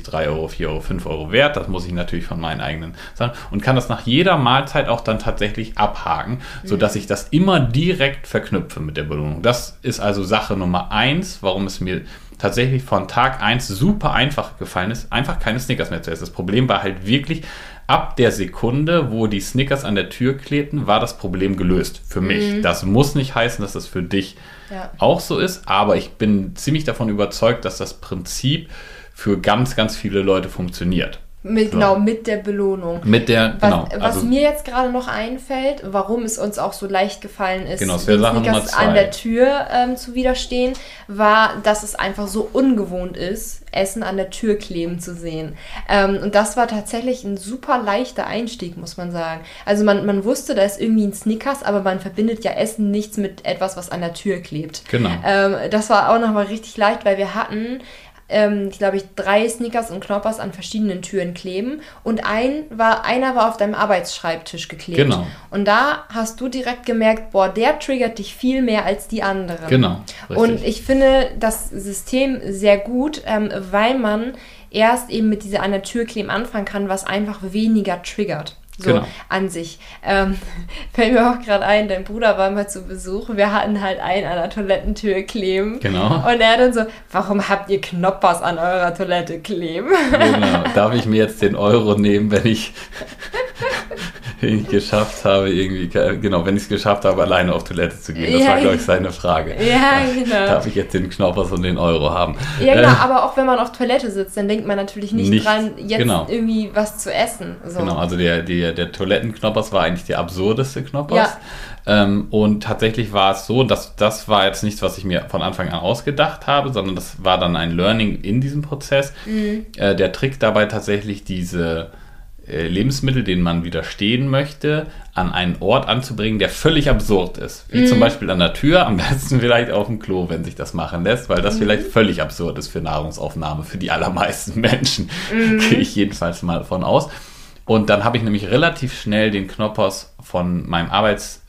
3 Euro, 4 Euro, 5 Euro wert. Das muss ich natürlich von meinen eigenen Sachen. Und kann das nach jeder Mahlzeit auch dann tatsächlich abhaken, sodass ich das immer direkt verknüpfe mit der Belohnung. Das ist also Sache Nummer eins, warum es mir tatsächlich von Tag 1 super einfach gefallen ist, einfach keine Snickers mehr zu essen. Das Problem war halt wirklich, ab der Sekunde, wo die Snickers an der Tür klebten, war das Problem gelöst. Für mich. Das muss nicht heißen, dass das für dich Ja. auch so ist, aber ich bin ziemlich davon überzeugt, dass das Prinzip für ganz, ganz viele Leute funktioniert. Mit, Genau, mit der Belohnung. Mit der, Was, genau. was also, mir jetzt gerade noch einfällt, warum es uns auch so leicht gefallen ist, Genau, zwei. an der Tür ähm, zu widerstehen, war, dass es einfach so ungewohnt ist, Essen an der Tür kleben zu sehen. Ähm, und das war tatsächlich ein super leichter Einstieg, muss man sagen. Also man, man wusste, da ist irgendwie ein Snickers, aber man verbindet ja Essen nichts mit etwas, was an der Tür klebt. Genau. Ähm, das war auch nochmal richtig leicht, weil wir hatten, ähm, ich glaube ich, drei Snickers und Knoppers an verschiedenen Türen kleben und ein war, einer war auf deinem Arbeitsschreibtisch geklebt. Genau. Und da hast du direkt gemerkt, boah, der triggert dich viel mehr als die anderen. Genau, richtig. Und ich finde das System sehr gut, ähm, weil man erst eben mit dieser an der Tür kleben anfangen kann, was einfach weniger triggert. So genau. an sich. Ähm, *laughs* fällt mir auch gerade ein, dein Bruder war mal zu Besuch. Wir hatten halt einen an der Toilettentür kleben. Genau. Und er dann so, warum habt ihr Knoppers an eurer Toilette kleben? Genau. Darf ich mir jetzt den Euro nehmen, wenn ich *laughs* *laughs* wenn ich geschafft habe, irgendwie, genau, wenn ich es geschafft habe, alleine auf Toilette zu gehen. Das ja, war, glaube ich, seine Frage. Ja, genau. Darf ich jetzt den Knoppers und den Euro haben? Ja, genau, äh, aber auch wenn man auf Toilette sitzt, dann denkt man natürlich nicht, nicht dran, jetzt genau. irgendwie was zu essen. So. Genau, also der, der, der Toilettenknoppers war eigentlich der absurdeste Knoppers. Ja. Ähm, und tatsächlich war es so, dass das war jetzt nichts, was ich mir von Anfang an ausgedacht habe, sondern das war dann ein Learning in diesem Prozess. Mhm. Äh, der Trick dabei tatsächlich diese Lebensmittel, denen man widerstehen möchte, an einen Ort anzubringen, der völlig absurd ist. Wie mm. zum Beispiel an der Tür, am besten *laughs* vielleicht auf dem Klo, wenn sich das machen lässt, weil das mm. vielleicht völlig absurd ist für Nahrungsaufnahme für die allermeisten *laughs* Menschen. Mm. Gehe ich jedenfalls mal von aus. Und dann habe ich nämlich relativ schnell den Knoppers von meinem Arbeits...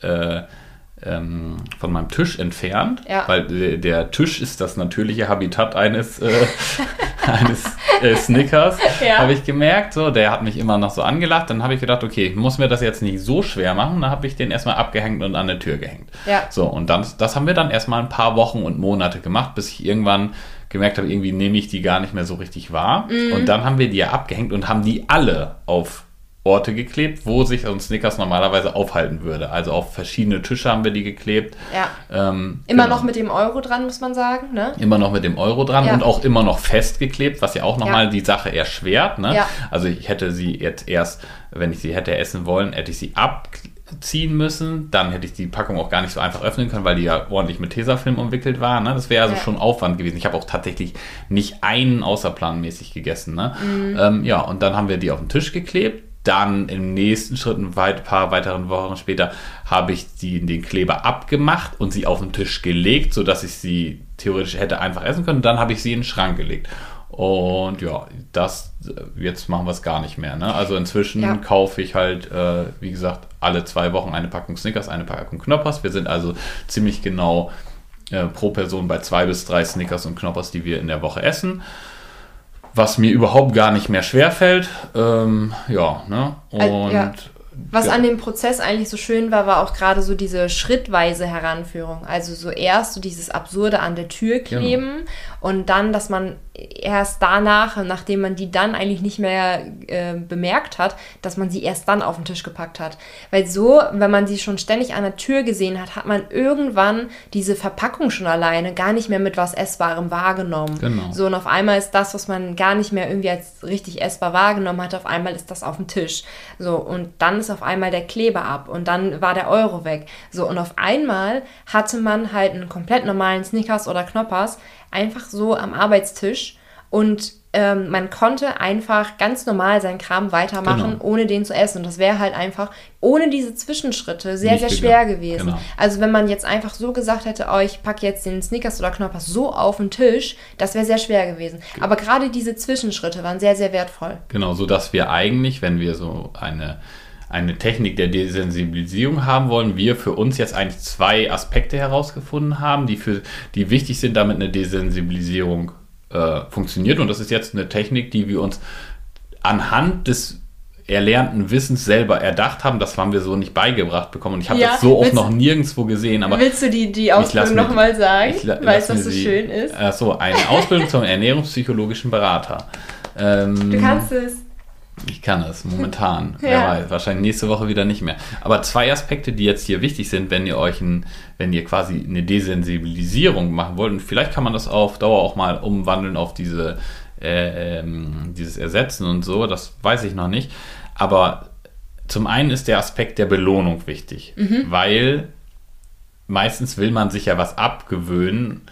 Äh, ähm, von meinem Tisch entfernt, ja. weil der, der, Tisch ist das natürliche Habitat eines, äh, *laughs* eines äh, Snickers, ja. habe ich gemerkt. So, der hat mich immer noch so angelacht. Dann habe ich gedacht, okay, ich muss mir das jetzt nicht so schwer machen. Dann habe ich den erstmal abgehängt und an der Tür gehängt. Ja. So, und dann, das haben wir dann erstmal ein paar Wochen und Monate gemacht, bis ich irgendwann gemerkt habe, irgendwie nehme ich die gar nicht mehr so richtig wahr. Mhm. Und dann haben wir die ja abgehängt und haben die alle auf Orte geklebt, wo sich ein Snickers normalerweise aufhalten würde. Also auf verschiedene Tische haben wir die geklebt. Ja. Ähm, immer genau. noch mit dem Euro dran, muss man sagen. Ne? Immer noch mit dem Euro dran ja. und auch immer noch festgeklebt, was ja auch nochmal ja. die Sache erschwert. Ne? Ja. Also ich hätte sie jetzt erst, wenn ich sie hätte essen wollen, hätte ich sie abziehen müssen. Dann hätte ich die Packung auch gar nicht so einfach öffnen können, weil die ja ordentlich mit Tesafilm umwickelt war. Ne? Das wäre also ja. schon Aufwand gewesen. Ich habe auch tatsächlich nicht einen außerplanmäßig gegessen. Ne? Mhm. Ähm, ja, und dann haben wir die auf den Tisch geklebt dann im nächsten Schritt, ein paar weiteren Wochen später, habe ich die, den Kleber abgemacht und sie auf den Tisch gelegt, sodass ich sie theoretisch hätte einfach essen können. Dann habe ich sie in den Schrank gelegt. Und ja, das, jetzt machen wir es gar nicht mehr. Ne? Also inzwischen ja. kaufe ich halt, äh, wie gesagt, alle zwei Wochen eine Packung Snickers, eine Packung Knoppers. Wir sind also ziemlich genau äh, pro Person bei zwei bis drei Snickers und Knoppers, die wir in der Woche essen was mir überhaupt gar nicht mehr schwerfällt. Ähm, ja, ne? Und ja. Was ja. an dem Prozess eigentlich so schön war, war auch gerade so diese schrittweise Heranführung. Also so erst so dieses Absurde an der Tür genau. kleben genau. und dann, dass man erst danach, nachdem man die dann eigentlich nicht mehr äh, bemerkt hat, dass man sie erst dann auf den Tisch gepackt hat. Weil so, wenn man sie schon ständig an der Tür gesehen hat, hat man irgendwann diese Verpackung schon alleine gar nicht mehr mit was Essbarem wahrgenommen. Genau. So, und auf einmal ist das, was man gar nicht mehr irgendwie als richtig essbar wahrgenommen hat, auf einmal ist das auf dem Tisch. So, und dann ist auf einmal der Kleber ab und dann war der Euro weg. So, und auf einmal hatte man halt einen komplett normalen Snickers oder Knoppers, einfach so am Arbeitstisch und ähm, man konnte einfach ganz normal seinen Kram weitermachen, genau. ohne den zu essen. Und das wäre halt einfach ohne diese Zwischenschritte sehr, Nicht sehr schwer gewesen. Genau. Also wenn man jetzt einfach so gesagt hätte, oh, ich packe jetzt den Snickers oder Knoppers so auf den Tisch, das wäre sehr schwer gewesen. Aber gerade diese Zwischenschritte waren sehr, sehr wertvoll. Genau, so dass wir eigentlich, wenn wir so eine eine Technik der Desensibilisierung haben wollen, wir für uns jetzt eigentlich zwei Aspekte herausgefunden haben, die, für, die wichtig sind, damit eine Desensibilisierung äh, funktioniert. Und das ist jetzt eine Technik, die wir uns anhand des erlernten Wissens selber erdacht haben. Das haben wir so nicht beigebracht bekommen. Und ich habe ja, das so auch noch nirgendwo gesehen. Aber willst du die, die Ausbildung nochmal sagen, weil es das so sie, schön ist? Achso, eine Ausbildung zum *laughs* ernährungspsychologischen Berater. Ähm, du kannst es. Ich kann es momentan. *laughs* ja. Wer weiß, wahrscheinlich nächste Woche wieder nicht mehr. Aber zwei Aspekte, die jetzt hier wichtig sind, wenn ihr euch ein, wenn ihr quasi eine Desensibilisierung machen wollt, und vielleicht kann man das auf Dauer auch mal umwandeln auf diese, äh, ähm, dieses Ersetzen und so, das weiß ich noch nicht. Aber zum einen ist der Aspekt der Belohnung wichtig, mhm. weil meistens will man sich ja was abgewöhnen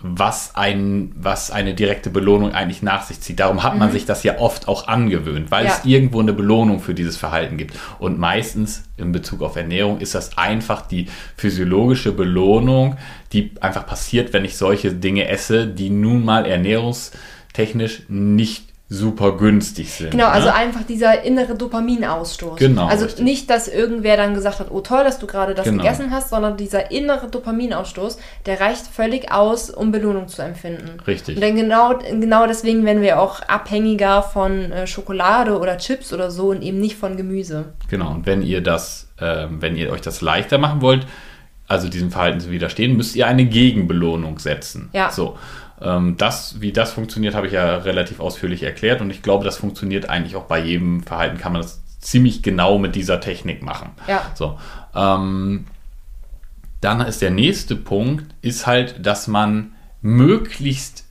was, ein, was eine direkte Belohnung eigentlich nach sich zieht. Darum hat man mhm. sich das ja oft auch angewöhnt, weil ja. es irgendwo eine Belohnung für dieses Verhalten gibt. Und meistens in Bezug auf Ernährung ist das einfach die physiologische Belohnung, die einfach passiert, wenn ich solche Dinge esse, die nun mal ernährungstechnisch nicht super günstig sind. Genau, also ne? einfach dieser innere Dopaminausstoß. Genau, Also richtig. nicht, dass irgendwer dann gesagt hat, oh toll, dass du gerade das Genau. gegessen hast, sondern dieser innere Dopaminausstoß, der reicht völlig aus, um Belohnung zu empfinden. Richtig. Und dann genau, genau deswegen werden wir auch abhängiger von äh, Schokolade oder Chips oder so und eben nicht von Gemüse. Genau, und wenn ihr das, ähm, wenn ihr euch das leichter machen wollt, also diesem Verhalten zu widerstehen, müsst ihr eine Gegenbelohnung setzen. Ja. So. Ähm, das, wie das funktioniert, habe ich ja relativ ausführlich erklärt und ich glaube, das funktioniert eigentlich auch bei jedem Verhalten, kann man das ziemlich genau mit dieser Technik machen. Ja. So. Ähm, dann ist der nächste Punkt, ist halt, dass man möglichst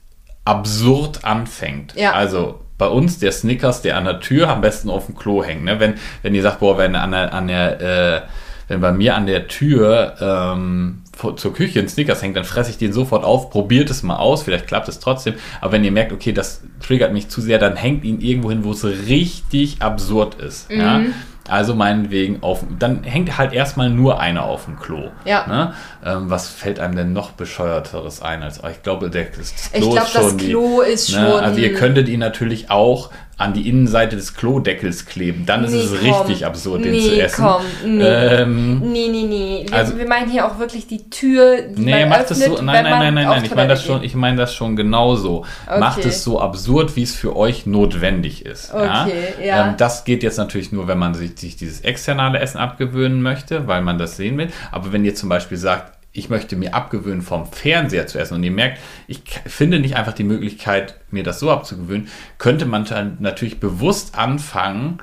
absurd anfängt. Ja. Also bei uns der Snickers, der an der Tür am besten auf dem Klo hängt. Ne? Wenn, wenn ihr sagt, boah, wenn an der, an der äh, wenn bei mir an der Tür ähm, vor, zur Küche ein Snickers hängt, dann fresse ich den sofort auf, probiert es mal aus, vielleicht klappt es trotzdem. Aber wenn ihr merkt, okay, das triggert mich zu sehr, dann hängt ihn irgendwo hin, wo es richtig absurd ist. Ja? Also meinetwegen auf, dann hängt halt erstmal nur einer auf dem Klo. Ja. Ne? Ähm, was fällt einem denn noch bescheuerteres ein als oh, ich glaube, der, das Ich Klo glaube, ist schon das die- Klo ist Ne? schon. Also ihr könntet ihn natürlich auch an die Innenseite des Klodeckels kleben. Dann ist Nee, es komm. richtig absurd, den Nee, zu essen. komm, nee. Ähm, Nee, nee, nee. Wir, Also- wir meinen hier auch wirklich die Tür, die Nee, man macht es öffnet, so. Nein, nein, nein, nein, nein. Ich meine das schon, ich meine das schon genauso. Okay. Macht es so absurd, wie es für euch notwendig ist. Okay, ja. Ähm, das geht jetzt natürlich nur, wenn man sich, sich dieses externe Essen abgewöhnen möchte, weil man das sehen will. Aber wenn ihr zum Beispiel sagt, ich möchte mir abgewöhnen, vom Fernseher zu essen. Und ihr merkt, ich finde nicht einfach die Möglichkeit, mir das so abzugewöhnen, könnte man natürlich bewusst anfangen,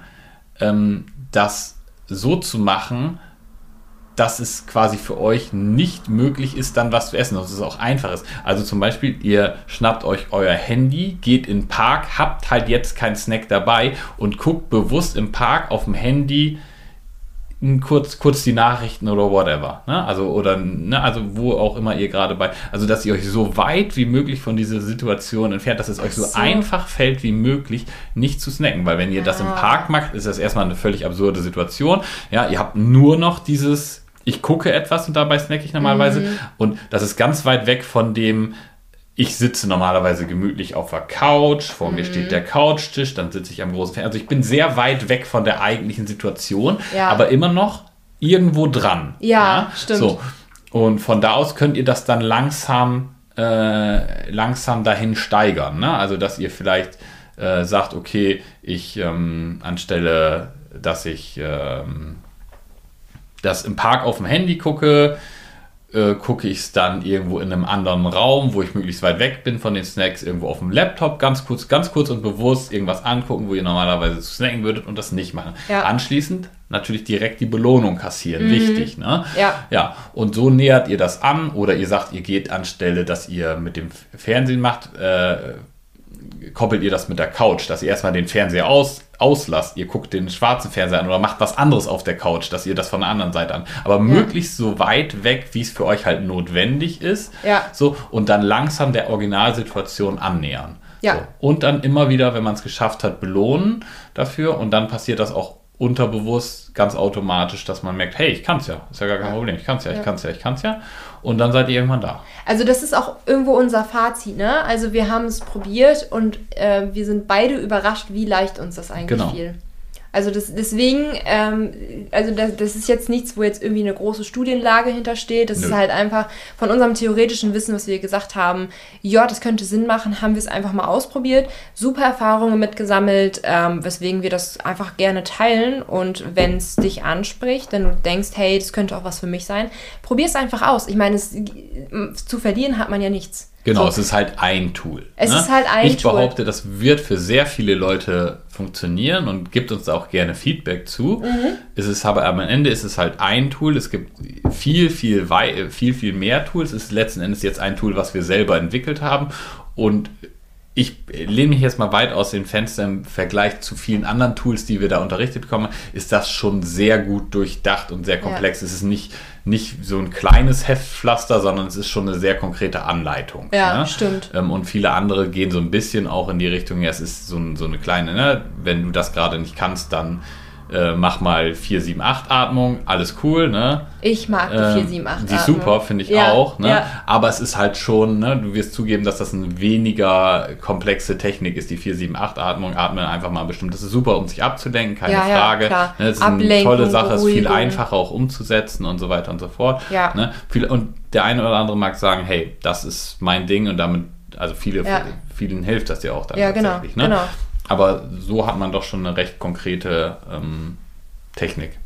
ähm, das so zu machen, dass es quasi für euch nicht möglich ist, dann was zu essen, dass es auch einfach ist. Also zum Beispiel, ihr schnappt euch euer Handy, geht in den Park, habt halt jetzt keinen Snack dabei und guckt bewusst im Park auf dem Handy kurz, kurz die Nachrichten oder whatever. Ne? Also, oder, ne? also wo auch immer ihr gerade bei, also dass ihr euch so weit wie möglich von dieser Situation entfernt, dass es euch so, so. einfach fällt wie möglich, nicht zu snacken. Weil wenn ihr das im Ah. Park macht, ist das erstmal eine völlig absurde Situation. Ja, ihr habt nur noch dieses, ich gucke etwas und dabei snacke ich normalerweise. Mhm. Und das ist ganz weit weg von dem, ich sitze normalerweise gemütlich auf der Couch, vor Mhm. mir steht der Couchtisch, dann sitze ich am großen Fernseher. Also ich bin sehr weit weg von der eigentlichen Situation, Ja. aber immer noch irgendwo dran. Ja, stimmt. So. Und von da aus könnt ihr das dann langsam, äh, langsam dahin steigern. Ne? Also dass ihr vielleicht äh, sagt, okay, ich ähm, anstelle, dass ich ähm, das im Park auf dem Handy gucke, äh, gucke ich es dann irgendwo in einem anderen Raum, wo ich möglichst weit weg bin von den Snacks, irgendwo auf dem Laptop, ganz kurz, ganz kurz und bewusst irgendwas angucken, wo ihr normalerweise zu snacken würdet und das nicht machen. Ja. Anschließend natürlich direkt die Belohnung kassieren, wichtig, ne? Ja. Ja, und so nähert ihr das an oder ihr sagt, ihr geht anstelle, dass ihr mit dem Fernsehen macht, äh, koppelt ihr das mit der Couch, dass ihr erstmal den Fernseher aus, auslasst, ihr guckt den schwarzen Fernseher an oder macht was anderes auf der Couch, dass ihr das von der anderen Seite an. Aber möglichst so weit weg, wie es für euch halt notwendig ist. Ja. So, und dann langsam der Originalsituation annähern. Ja. So. Und dann immer wieder, wenn man es geschafft hat, belohnen dafür. Und dann passiert das auch unterbewusst ganz automatisch, dass man merkt, hey, ich kann es ja, ist ja gar kein Problem, ich kann es ja, ich kann es ja, ich kann es ja. Und dann seid ihr irgendwann da. Also das ist auch irgendwo unser Fazit, ne? Also wir haben es probiert und äh, wir sind beide überrascht, wie leicht uns das eigentlich Genau. fiel. Also das, deswegen, ähm, also das, das ist jetzt nichts, wo jetzt irgendwie eine große Studienlage hintersteht. Das Nö. ist halt einfach von unserem theoretischen Wissen, was wir gesagt haben, ja, das könnte Sinn machen, haben wir es einfach mal ausprobiert, super Erfahrungen mitgesammelt, ähm, weswegen wir das einfach gerne teilen. Und wenn es dich anspricht, wenn du denkst, hey, das könnte auch was für mich sein, probier es einfach aus. Ich meine, es, zu verlieren hat man ja nichts. Genau, So. es ist halt ein Tool. Es ist halt ein ich Tool. behaupte, das wird für sehr viele Leute funktionieren und gibt uns da auch gerne Feedback zu. Mhm. Es ist aber am Ende ist es halt ein Tool. Es gibt viel, viel, viel, viel mehr Tools. Es ist letzten Endes jetzt ein Tool, was wir selber entwickelt haben. Und ich lehne mich jetzt mal weit aus dem Fenster im Vergleich zu vielen anderen Tools, die wir da unterrichtet bekommen, ist das schon sehr gut durchdacht und sehr komplex. Es ist nicht, nicht so ein kleines Heftpflaster, sondern es ist schon eine sehr konkrete Anleitung. Ja, ne? stimmt. Ähm, und viele andere gehen so ein bisschen auch in die Richtung, ja, es ist so, ein- so eine kleine, ne? wenn du das gerade nicht kannst, dann äh, mach mal 4, 7, 8 Atmung, alles cool, ne? Ich mag die Ähm, 4, 7, 8 Die ist super, finde ich Ja, auch. Ne? ja. Aber es ist halt schon, ne, du wirst zugeben, dass das eine weniger komplexe Technik ist, die 4, 7, 8 Atmung. Atmen einfach mal bestimmt. Das ist super, um sich abzulenken, keine Ja, ja, Frage. klar. Ne, das ist eine Ablenkung, tolle Sache, ist viel einfacher auch umzusetzen und so weiter und so fort. Ja. Ne? Und der eine oder andere mag sagen, hey, das ist mein Ding und damit, also viele, Ja. vielen hilft das ja auch dann Ja, genau, tatsächlich. Ne? genau. Aber so hat man doch schon eine recht konkrete ähm, Technik.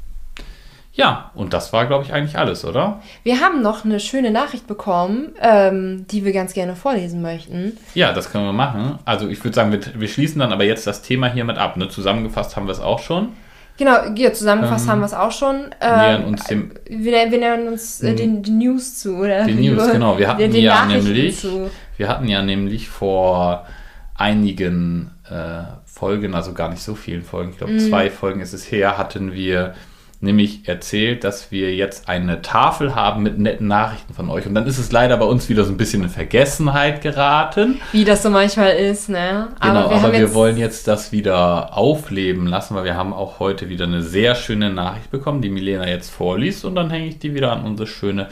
Ja, und das war, glaube ich, eigentlich alles, oder? Wir haben noch eine schöne Nachricht bekommen, ähm, die wir ganz gerne vorlesen möchten. Ja, das können wir machen. Also ich würde sagen, wir, wir schließen dann aber jetzt das Thema hiermit ab. Ne? Zusammengefasst haben wir es auch schon. Genau, ja, zusammengefasst Ähm, haben wir es auch schon. nähern Ähm, uns dem- wir, wir nähern uns äh, den, die News zu, oder? Die News, *laughs* genau. Wir hatten den, den ja nämlich, Zu. wir hatten ja nämlich vor einigen äh, Folgen, also gar nicht so vielen Folgen, ich glaube Mhm. zwei Folgen ist es her, hatten wir nämlich erzählt, dass wir jetzt eine Tafel haben mit netten Nachrichten von euch. Und dann ist es leider bei uns wieder so ein bisschen in Vergessenheit geraten. Wie das so manchmal ist, ne? Genau, aber wir, haben jetzt- wollen jetzt das wieder aufleben lassen, weil wir haben auch heute wieder eine sehr schöne Nachricht bekommen, die Milena jetzt vorliest und dann hänge ich die wieder an unsere schöne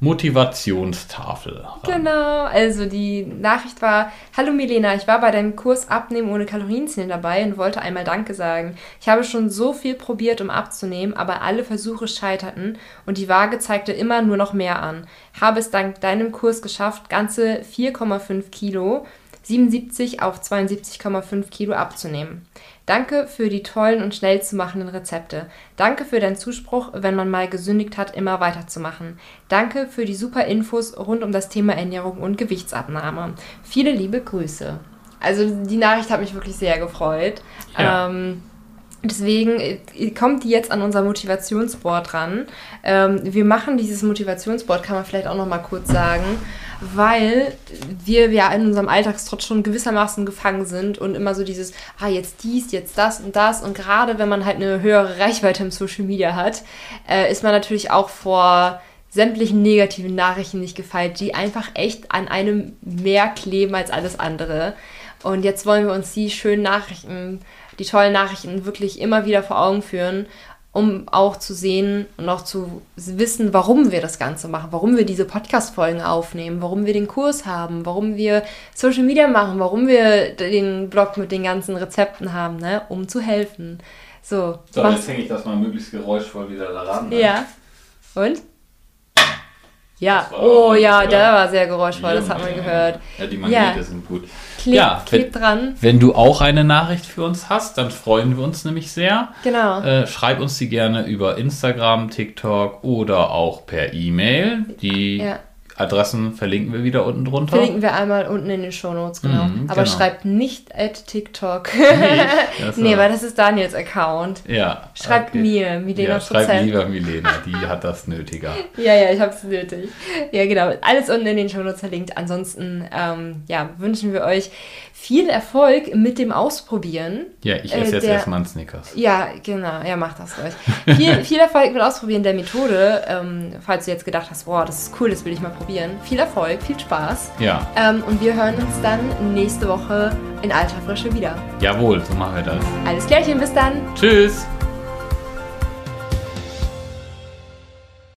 Motivationstafel. ran. Genau, also die Nachricht war, hallo Milena, ich war bei deinem Kurs Abnehmen ohne Kalorienzählen dabei und wollte einmal Danke sagen. Ich habe schon so viel probiert, um abzunehmen, aber alle Versuche scheiterten und die Waage zeigte immer nur noch mehr an. Habe es dank deinem Kurs geschafft, ganze 4,5 Kilo, 77 auf 72,5 Kilo abzunehmen. Danke für die tollen und schnell zu machenden Rezepte. Danke für deinen Zuspruch, wenn man mal gesündigt hat, immer weiterzumachen. Danke für die super Infos rund um das Thema Ernährung und Gewichtsabnahme. Viele liebe Grüße. Also die Nachricht hat mich wirklich sehr gefreut. Ja. Ähm, Deswegen äh, kommt die jetzt an unser Motivationsboard ran. Ähm, wir machen dieses Motivationsboard, kann man vielleicht auch noch mal kurz sagen, weil wir ja in unserem Alltagstrott schon gewissermaßen gefangen sind und immer so dieses, ah, jetzt dies, jetzt das und das. Und gerade wenn man halt eine höhere Reichweite im Social Media hat, äh, ist man natürlich auch vor sämtlichen negativen Nachrichten nicht gefeit, die einfach echt an einem mehr kleben als alles andere. Und jetzt wollen wir uns die schönen Nachrichten, die tollen Nachrichten wirklich immer wieder vor Augen führen, um auch zu sehen und auch zu wissen, warum wir das Ganze machen, warum wir diese Podcast-Folgen aufnehmen, warum wir den Kurs haben, warum wir Social Media machen, warum wir den Blog mit den ganzen Rezepten haben, ne, um zu helfen. So, So, jetzt hänge ich das mal möglichst geräuschvoll wieder daran. ne? ja. Und? Ja, oh ja, der ja. war sehr geräuschvoll, das hat man gehört. Ja, die Magnete Ja. sind gut. Klebt, Ja, klebt dran. Wenn du auch eine Nachricht für uns hast, dann freuen wir uns nämlich sehr. Genau. Äh, schreib uns die gerne über Instagram, TikTok oder auch per E-Mail. Die Ja. Adressen verlinken wir wieder unten drunter. Verlinken wir einmal unten in den Shownotes, genau. Mhm, Aber genau. schreibt nicht at TikTok. das *laughs* nee, war- weil das ist Daniels Account. Ja. Schreibt okay. mir, Milena Ja, schreib Prozent. lieber Milena, die hat das nötiger. *laughs* Ja, ja, ich hab's nötig. Ja, genau. Alles unten in den Shownotes verlinkt. Ansonsten, ähm, ja, wünschen wir euch viel Erfolg mit dem Ausprobieren. Ja, ich Äh, esse jetzt der- erstmal einen Snickers. Ja, genau. Ja, macht das ruhig. viel, viel Erfolg mit Ausprobieren der Methode. Ähm, falls du jetzt gedacht hast, boah, das ist cool, das will ich mal probieren. Viel Erfolg, viel Spaß. Ja, Ähm, und wir hören uns dann nächste Woche in alter Frische wieder. jawohl, so machen wir das. Alles Klärchen, bis dann. Tschüss!